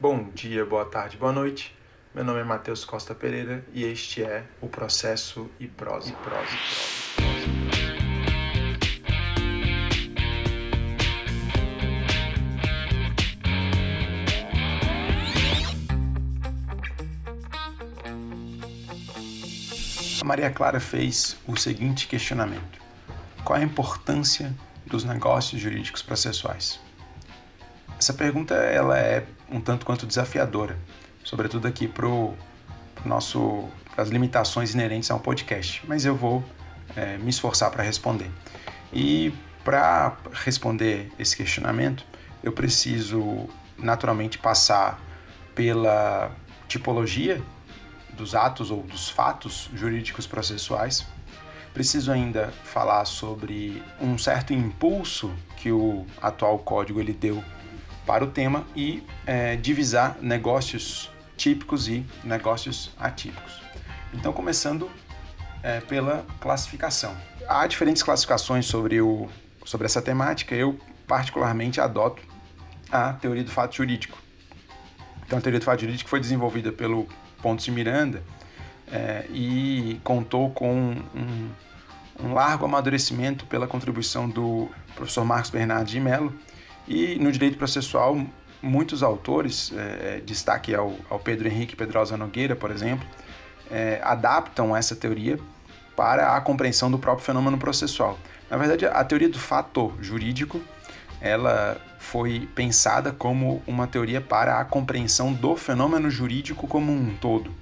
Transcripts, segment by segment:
Bom dia, boa tarde, boa noite. Meu nome é Matheus Costa Pereira e este é o Processo e Prosa. E prosa, e prosa. A Maria Clara fez o seguinte questionamento: Qual a importância dos negócios jurídicos processuais? Essa pergunta ela é um tanto quanto desafiadora, sobretudo aqui para o nosso as limitações inerentes a um podcast, mas eu vou é, me esforçar para responder. E para responder esse questionamento, eu preciso naturalmente passar pela tipologia dos atos ou dos fatos jurídicos processuais. Preciso ainda falar sobre um certo impulso que o atual código ele deu para o tema e é, divisar negócios típicos e negócios atípicos. Então, começando é, pela classificação. Há diferentes classificações sobre, o, sobre essa temática, eu particularmente adoto a teoria do fato jurídico. Então, a teoria do fato jurídico foi desenvolvida pelo Pontes de Miranda é, e contou com um, um largo amadurecimento pela contribuição do professor Marcos Bernardo de Mello, e no direito processual, muitos autores, é, é, destaque ao, ao, Pedro Henrique Pedrosa Nogueira, por exemplo, é, adaptam essa teoria para a compreensão do próprio fenômeno processual. Na verdade, a teoria do fato jurídico ela foi pensada como uma teoria para a compreensão do fenômeno jurídico como um todo.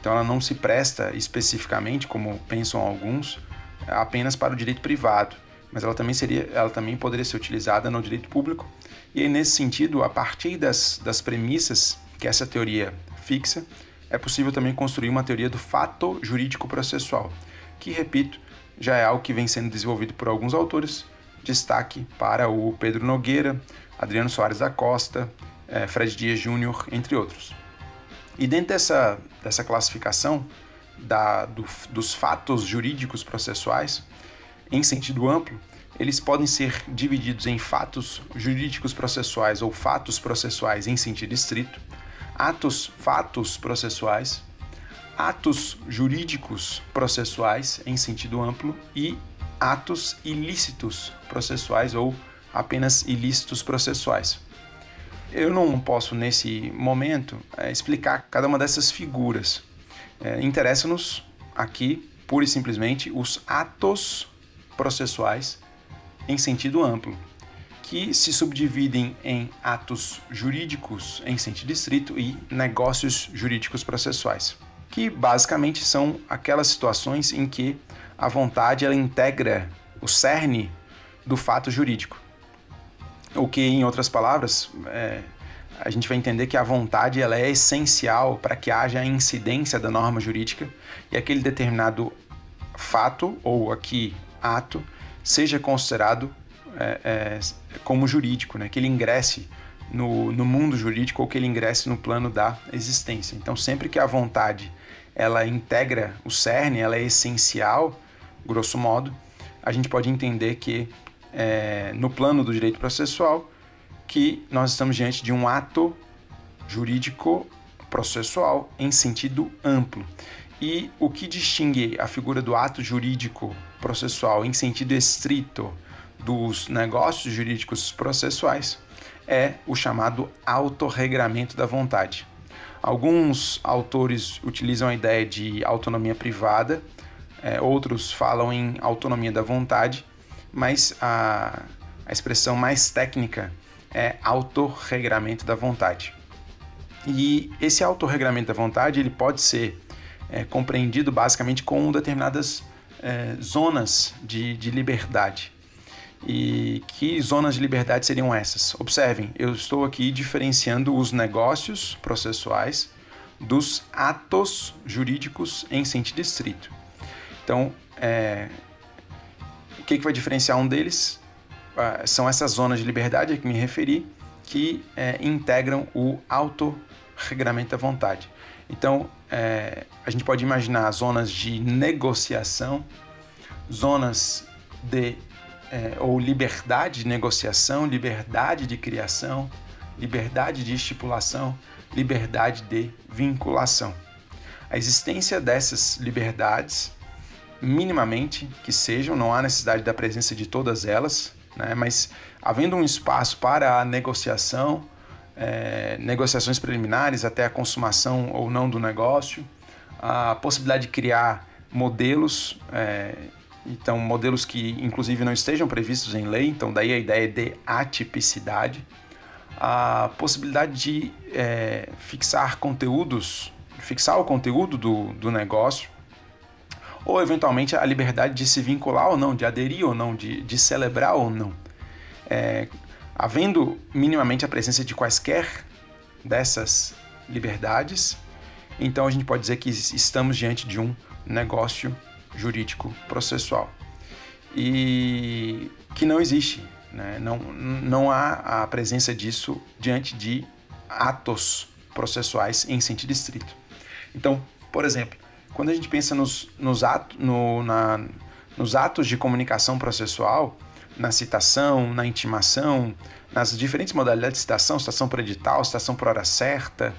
Então, ela não se presta especificamente, como pensam alguns, apenas para o direito privado mas ela também seria, ela também poderia ser utilizada no direito público. E aí, nesse sentido, a partir das, das premissas que essa teoria fixa, é possível também construir uma teoria do fato jurídico processual, que, repito, já é algo que vem sendo desenvolvido por alguns autores, destaque para o Pedro Nogueira, Adriano Soares da Costa, eh, Fred Dias Júnior, entre outros. E dentro dessa, dessa classificação da, do, dos fatos jurídicos processuais, em sentido amplo, eles podem ser divididos em fatos jurídicos processuais ou fatos processuais em sentido estrito, atos fatos processuais, atos jurídicos processuais em sentido amplo e atos ilícitos processuais ou apenas ilícitos processuais. Eu não posso, nesse momento, é, explicar cada uma dessas figuras. É, Interessa-nos aqui, pura e simplesmente, os atos processuais em sentido amplo, que se subdividem em atos jurídicos em sentido estrito e negócios jurídicos processuais, que basicamente são aquelas situações em que a vontade ela integra o cerne do fato jurídico. O que, em outras palavras, é, a gente vai entender que a vontade ela é essencial para que haja a incidência da norma jurídica e aquele determinado fato, ou aqui ato seja considerado é, é, como jurídico, né? que ele ingresse no, no mundo jurídico ou que ele ingresse no plano da existência. Então, sempre que a vontade ela integra o cerne, ela é essencial, grosso modo, a gente pode entender que é, no plano do direito processual que nós estamos diante de um ato jurídico processual em sentido amplo. E o que distingue a figura do ato jurídico processual em sentido estrito dos negócios jurídicos processuais é o chamado autorregramento da vontade. Alguns autores utilizam a ideia de autonomia privada, é, outros falam em autonomia da vontade, mas a, a expressão mais técnica é autorregramento da vontade. E esse autorregramento da vontade ele pode ser é, compreendido basicamente com determinadas é, zonas de, de liberdade. E que zonas de liberdade seriam essas? Observem, eu estou aqui diferenciando os negócios processuais dos atos jurídicos em sentido estrito. Então, é, o que, que vai diferenciar um deles? Ah, são essas zonas de liberdade a que me referi, que é, integram o autorregramento da vontade. Então, é, a gente pode imaginar zonas de negociação, zonas de é, ou liberdade de negociação, liberdade de criação, liberdade de estipulação, liberdade de vinculação. A existência dessas liberdades, minimamente que sejam, não há necessidade da presença de todas elas, né? mas havendo um espaço para a negociação, é, negociações preliminares até a consumação ou não do negócio, a possibilidade de criar modelos, é, então modelos que inclusive não estejam previstos em lei, então daí a ideia de atipicidade, a possibilidade de é, fixar conteúdos, fixar o conteúdo do, do negócio, ou eventualmente a liberdade de se vincular ou não, de aderir ou não, de, de celebrar ou não. É, havendo minimamente a presença de quaisquer dessas liberdades, então a gente pode dizer que estamos diante de um negócio jurídico processual e que não existe, né? não, não há a presença disso diante de atos processuais em sentido estrito. Então, por exemplo, quando a gente pensa nos, nos, ato, no, na, nos atos de comunicação processual, na citação, na intimação, nas diferentes modalidades de citação, citação por edital, citação por hora certa,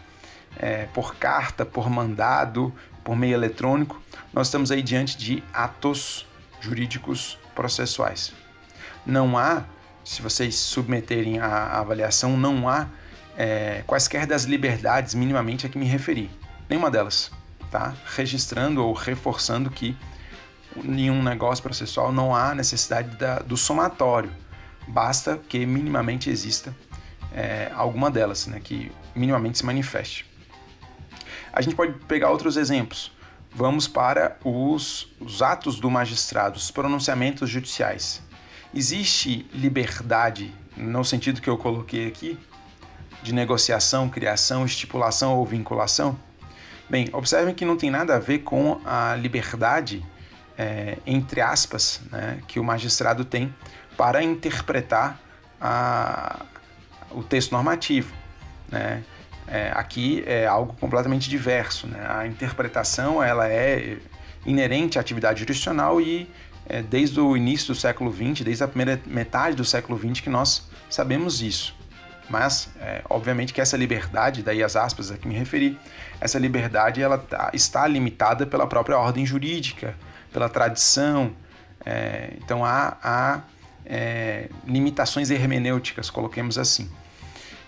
é, por carta, por mandado, por meio eletrônico, nós estamos aí diante de atos jurídicos processuais. Não há, se vocês submeterem a avaliação, não há é, quaisquer das liberdades minimamente a que me referi. Nenhuma delas. Tá? Registrando ou reforçando que em um negócio processual não há necessidade da, do somatório, basta que minimamente exista é, alguma delas, né, que minimamente se manifeste. A gente pode pegar outros exemplos. Vamos para os, os atos do magistrado, os pronunciamentos judiciais. Existe liberdade, no sentido que eu coloquei aqui, de negociação, criação, estipulação ou vinculação? Bem, observem que não tem nada a ver com a liberdade é, entre aspas, né, que o magistrado tem para interpretar a, o texto normativo. Né? É, aqui é algo completamente diverso. Né? A interpretação ela é inerente à atividade jurisdicional e é, desde o início do século XX, desde a primeira metade do século XX, que nós sabemos isso. Mas, é, obviamente, que essa liberdade, daí as aspas a que me referi, essa liberdade ela tá, está limitada pela própria ordem jurídica, pela tradição. É, então há, há é, limitações hermenêuticas, coloquemos assim.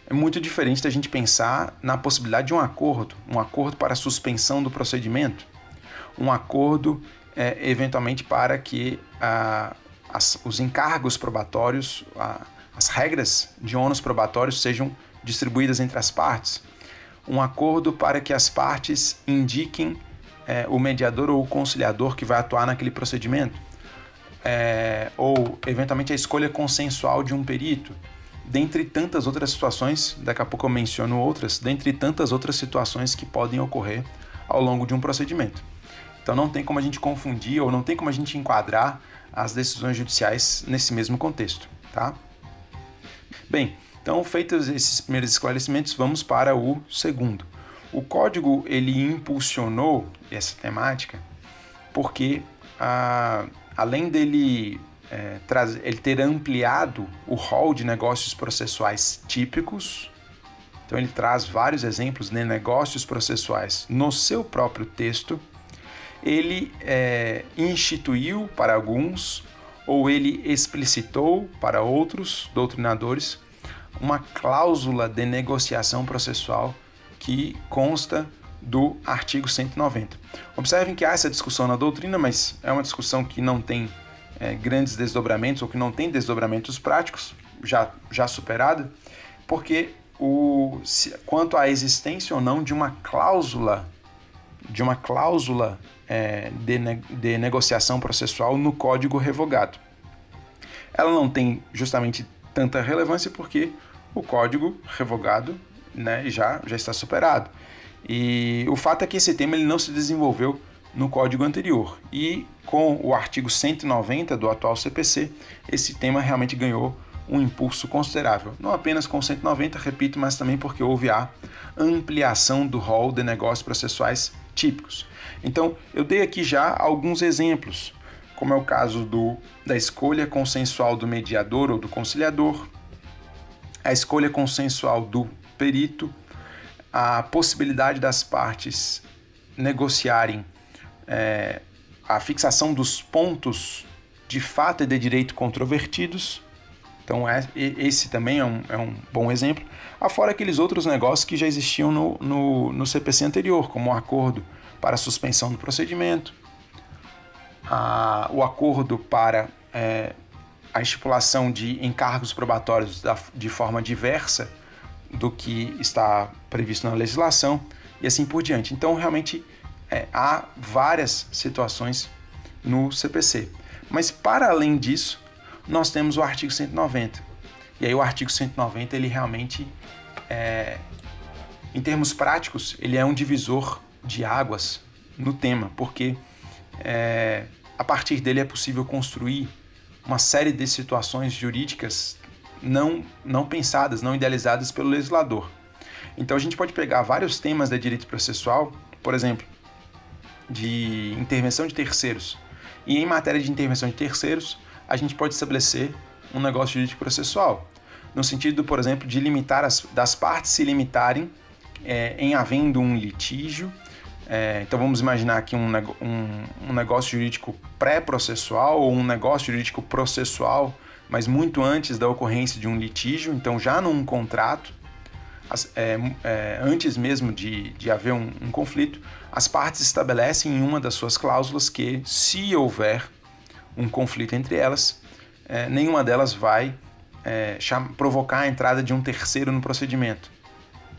É muito diferente da gente pensar na possibilidade de um acordo, um acordo para suspensão do procedimento, um acordo é, eventualmente para que a, as, os encargos probatórios, a, as regras de ônus probatórios sejam distribuídas entre as partes, um acordo para que as partes indiquem é, o mediador ou o conciliador que vai atuar naquele procedimento, é, ou eventualmente a escolha consensual de um perito, dentre tantas outras situações, daqui a pouco eu menciono outras, dentre tantas outras situações que podem ocorrer ao longo de um procedimento. Então não tem como a gente confundir ou não tem como a gente enquadrar as decisões judiciais nesse mesmo contexto, tá? Bem, então feitos esses primeiros esclarecimentos, vamos para o segundo. O código ele impulsionou essa temática porque a, além dele é, ele ter ampliado o rol de negócios processuais típicos, então ele traz vários exemplos de negócios processuais no seu próprio texto, ele é, instituiu para alguns ou ele explicitou para outros doutrinadores uma cláusula de negociação processual que consta do artigo 190. Observem que há essa discussão na doutrina, mas é uma discussão que não tem é, grandes desdobramentos ou que não tem desdobramentos práticos, já, já superada, porque o, se, quanto à existência ou não de uma cláusula de uma cláusula é, de, de negociação processual no código revogado. Ela não tem justamente tanta relevância porque o código revogado né, já, já está superado. E o fato é que esse tema ele não se desenvolveu no código anterior. E com o artigo 190 do atual CPC, esse tema realmente ganhou um impulso considerável. Não apenas com 190, repito, mas também porque houve a ampliação do rol de negócios processuais típicos. Então, eu dei aqui já alguns exemplos, como é o caso do, da escolha consensual do mediador ou do conciliador, a escolha consensual do perito, a possibilidade das partes negociarem é, a fixação dos pontos de fato e de direito controvertidos. Então, é, esse também é um, é um bom exemplo. Afora aqueles outros negócios que já existiam no, no, no CPC anterior, como o acordo para suspensão do procedimento, a, o acordo para é, a estipulação de encargos probatórios da, de forma diversa do que está previsto na legislação e assim por diante. Então, realmente, é, há várias situações no CPC. Mas, para além disso, nós temos o artigo 190. E aí, o artigo 190, ele realmente, é, em termos práticos, ele é um divisor de águas no tema, porque é, a partir dele é possível construir uma série de situações jurídicas não, não pensadas, não idealizadas pelo legislador. Então a gente pode pegar vários temas de direito processual, por exemplo, de intervenção de terceiros. E em matéria de intervenção de terceiros, a gente pode estabelecer um negócio jurídico processual, no sentido, por exemplo, de limitar as, das partes se limitarem é, em havendo um litígio é, então vamos imaginar aqui um, um, um negócio jurídico pré-processual ou um negócio jurídico processual, mas muito antes da ocorrência de um litígio, então já num contrato, as, é, é, antes mesmo de, de haver um, um, conflito, as partes estabelecem em uma das suas cláusulas que, se houver um conflito entre elas, é, nenhuma delas vai é, provocar a entrada de um terceiro no procedimento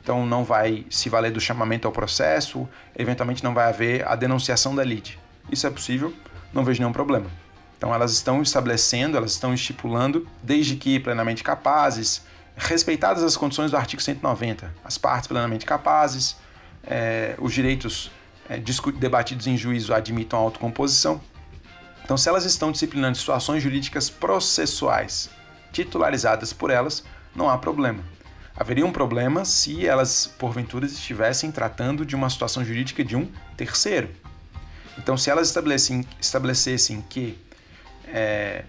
então não vai se valer do chamamento ao processo, eventualmente não vai haver a denunciação da lide. Isso é possível, não vejo nenhum problema. Então elas estão estabelecendo, elas estão estipulando, desde que plenamente capazes, respeitadas as condições do artigo 190, as partes plenamente capazes, é, os direitos é, debatidos em juízo admitam a autocomposição. Então, se elas estão disciplinando situações jurídicas processuais titularizadas por elas, não há problema. Haveria um problema se elas, porventura, estivessem tratando de uma situação jurídica de um terceiro. Então, se elas estabelecessem, estabelecessem que é,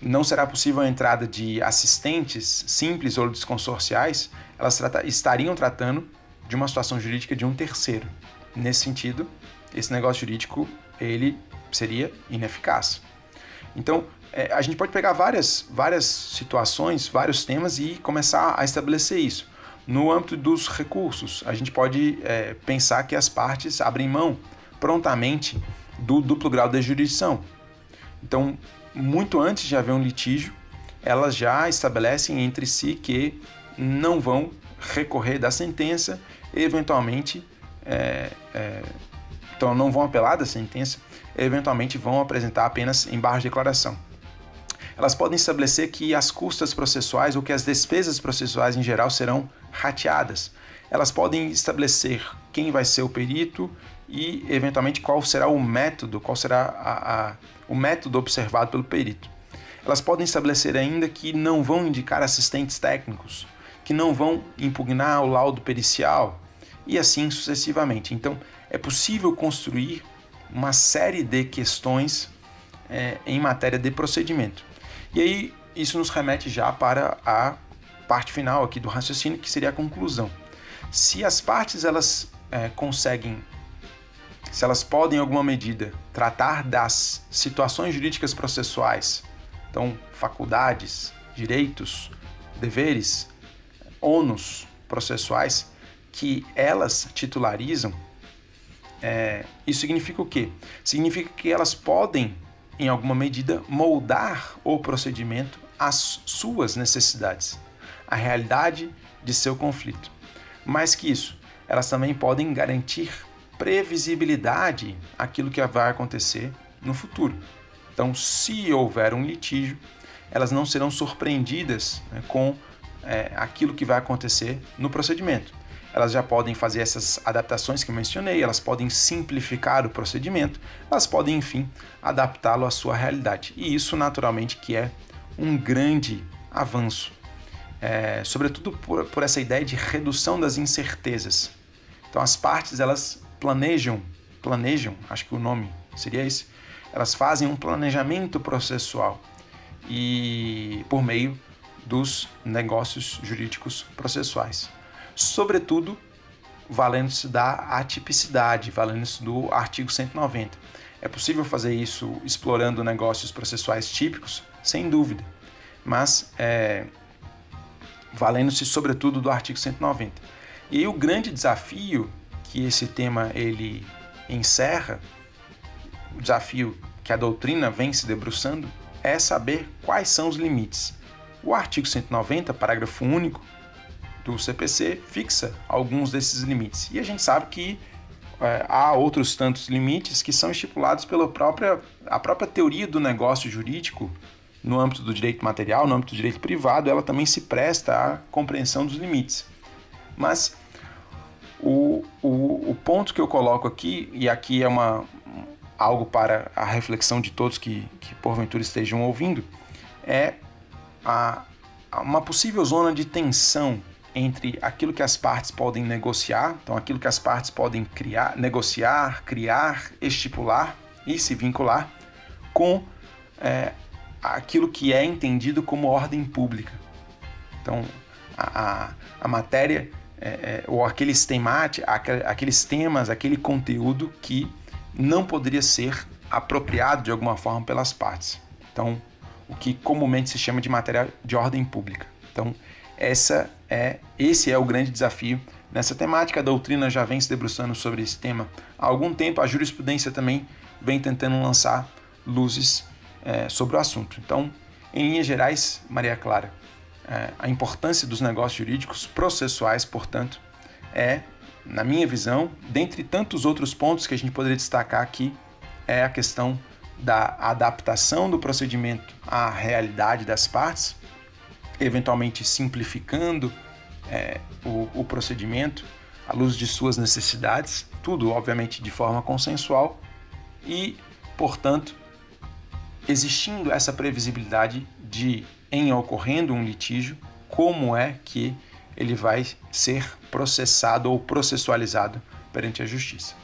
não será possível a entrada de assistentes simples ou desconsorciais, elas trata estariam tratando de uma situação jurídica de um terceiro. Nesse sentido, esse negócio jurídico ele seria ineficaz. Então, é, a gente pode pegar várias, várias situações, vários temas e começar a estabelecer isso. No âmbito dos recursos, a gente pode é, pensar que as partes abrem mão prontamente do duplo grau de jurisdição. Então, muito antes de haver um litígio, elas já estabelecem entre si que não vão recorrer da sentença, eventualmente, é, é, então não vão apelar da sentença, eventualmente vão apresentar apenas em barra de declaração elas podem estabelecer que as custas processuais ou que as despesas processuais em geral serão rateadas. Elas podem estabelecer quem vai ser o perito e, eventualmente, qual será o método, qual será a, a, o método observado pelo perito. Elas podem estabelecer ainda que não vão indicar assistentes técnicos, que não vão impugnar o laudo pericial e assim sucessivamente. Então, é possível construir uma série de questões é, em matéria de procedimento. E aí isso nos remete já para a parte final aqui do raciocínio, que seria a conclusão. Se as partes elas é, conseguem, se elas podem em alguma medida tratar das situações jurídicas processuais, então faculdades, direitos, deveres, ônus processuais que elas titularizam, é, isso significa o quê? Significa que elas podem em alguma medida, moldar o procedimento às suas necessidades, à realidade de seu conflito. Mais que isso, elas também podem garantir previsibilidade àquilo que vai acontecer no futuro. Então, se houver um litígio, elas não serão surpreendidas né, com é, aquilo que vai acontecer no procedimento elas já podem fazer essas adaptações que eu mencionei, elas podem simplificar o procedimento, elas podem, enfim, adaptá-lo à sua realidade. E isso, naturalmente, que é um grande avanço, é, sobretudo por, por essa ideia de redução das incertezas. Então, as partes, elas planejam, planejam, acho que o nome seria esse, elas fazem um planejamento processual e por meio dos negócios jurídicos processuais. Sobretudo, valendo-se da atipicidade, valendo-se do artigo 190. É possível fazer isso explorando negócios processuais típicos? Sem dúvida, mas é, valendo-se sobretudo do artigo 190. E aí, o grande desafio que esse tema ele encerra, o desafio que a doutrina vem se debruçando, é saber quais são os limites. O artigo 190, parágrafo único do CPC, fixa alguns desses limites. E a gente sabe que é, há outros tantos limites que são estipulados pela própria, a própria teoria do negócio jurídico no âmbito do direito material, no âmbito do direito privado, ela também se presta à compreensão dos limites. Mas o, o, ponto que eu coloco aqui, e aqui é uma, algo para a reflexão de todos que, que porventura estejam ouvindo, é a uma possível zona de tensão entre aquilo que as partes podem negociar, então aquilo que as partes podem criar, negociar, criar, estipular e se vincular com é, aquilo que é entendido como ordem pública. Então, a, a, a matéria é, é, ou aqueles, temati, aqueles temas, aquele conteúdo que não poderia ser apropriado de alguma forma pelas partes. Então, o que comumente se chama de matéria de ordem pública. Então, essa é, esse é o grande desafio nessa temática. A doutrina já vem se debruçando sobre esse tema há algum tempo, a jurisprudência também vem tentando lançar luzes é, sobre o assunto. Então, em linhas gerais, Maria Clara, é, a importância dos negócios jurídicos processuais, portanto, é, na minha visão, dentre tantos outros pontos que a gente poderia destacar aqui, é a questão da adaptação do procedimento à realidade das partes, eventualmente simplificando é, o, o procedimento à luz de suas necessidades, tudo obviamente de forma consensual e, portanto, existindo essa previsibilidade de, em ocorrendo um litígio, como é que ele vai ser processado ou processualizado perante a justiça.